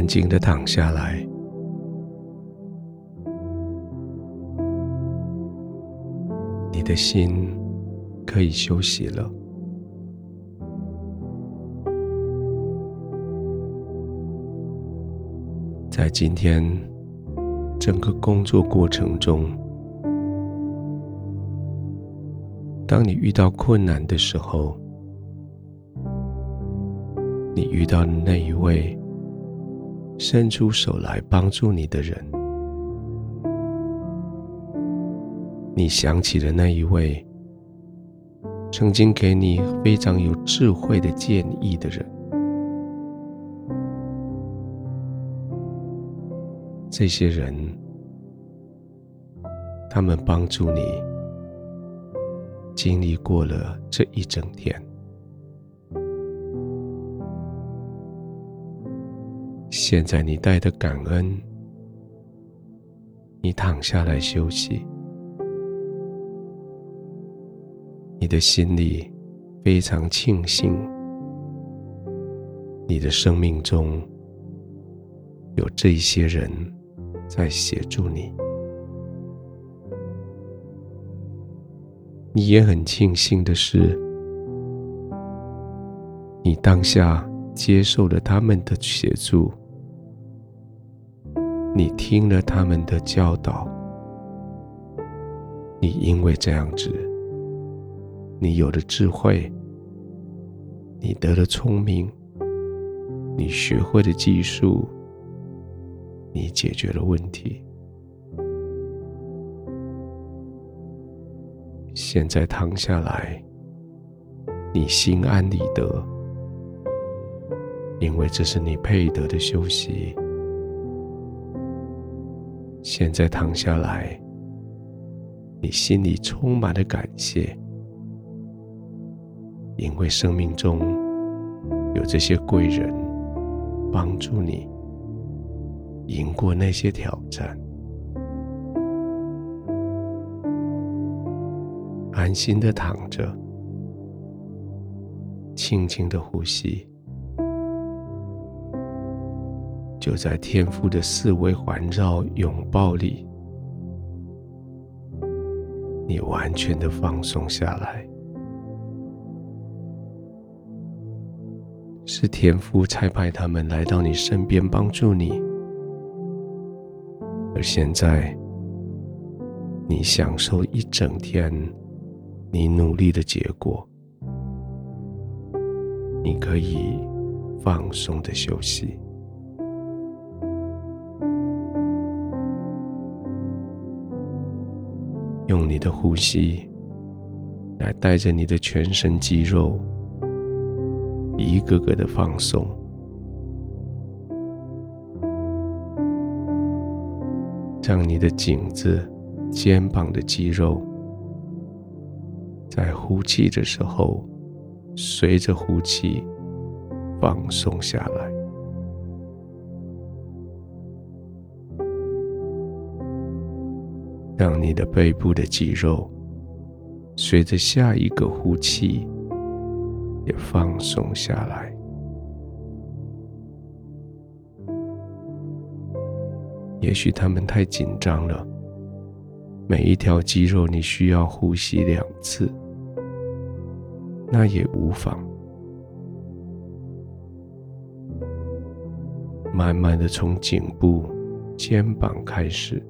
安静的躺下来，你的心可以休息了。在今天整个工作过程中，当你遇到困难的时候，你遇到的那一位伸出手来帮助你的人，你想起了那一位曾经给你非常有智慧的建议的人。这些人，他们帮助你经历过了这一整天。现在你带着感恩，你躺下来休息，你的心里非常庆幸，你的生命中有这些人。在协助你，你也很庆幸的是，你当下接受了他们的协助，你听了他们的教导，你因为这样子，你有了智慧，你得了聪明，你学会了技术。你解决了问题，现在躺下来，你心安理得，因为这是你配得的休息。现在躺下来，你心里充满了感谢，因为生命中有这些贵人帮助你。赢过那些挑战，安心的躺着，轻轻的呼吸，就在天父的四围环绕拥抱里，你完全的放松下来，是天父差派他们来到你身边帮助你。而现在，你享受一整天你努力的结果，你可以放松的休息，用你的呼吸来带着你的全身肌肉一个个的放松。让你的颈子、肩膀的肌肉，在呼气的时候，随着呼气放松下来。让你的背部的肌肉，随着下一个呼气也放松下来。也许他们太紧张了，每一条肌肉你需要呼吸两次，那也无妨。慢慢的从颈部、肩膀开始，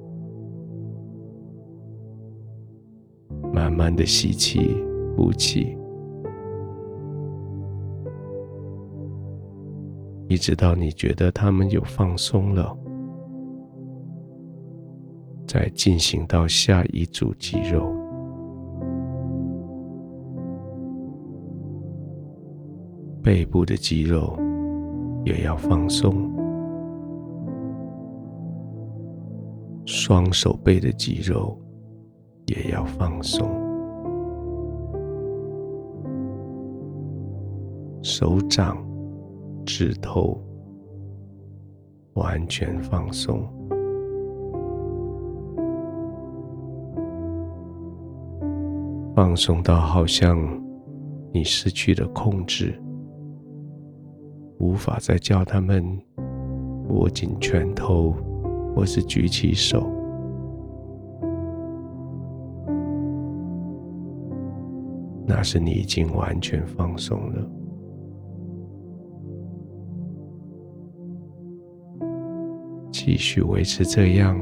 慢慢的吸气、呼气，一直到你觉得他们有放松了。再进行到下一组肌肉，背部的肌肉也要放松，双手背的肌肉也要放松，手掌、指头完全放松。放松到好像你失去了控制，无法再叫他们握紧拳头，或是举起手，那是你已经完全放松了。继续维持这样，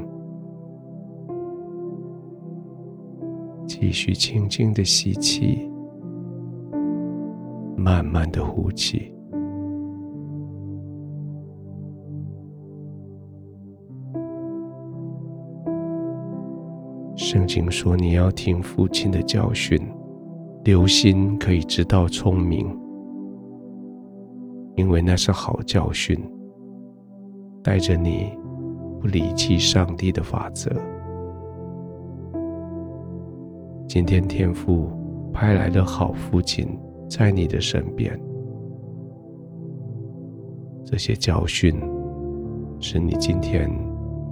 继续轻轻的吸气，慢慢的呼气。圣经说：“你要听父亲的教训，留心可以知道聪明，因为那是好教训，带着你不离弃上帝的法则。”今天天父派来的好父亲在你的身边，这些教训是你今天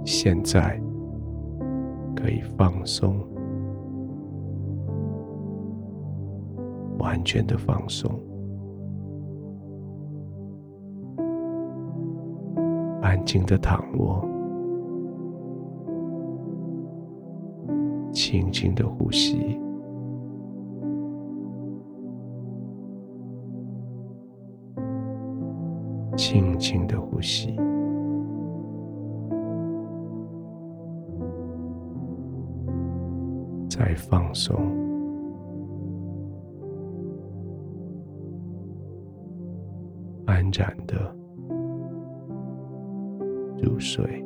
现在。可以放松，完全的放松，安静的躺卧，轻轻的呼吸，轻轻的呼吸。再放松，安然的入睡。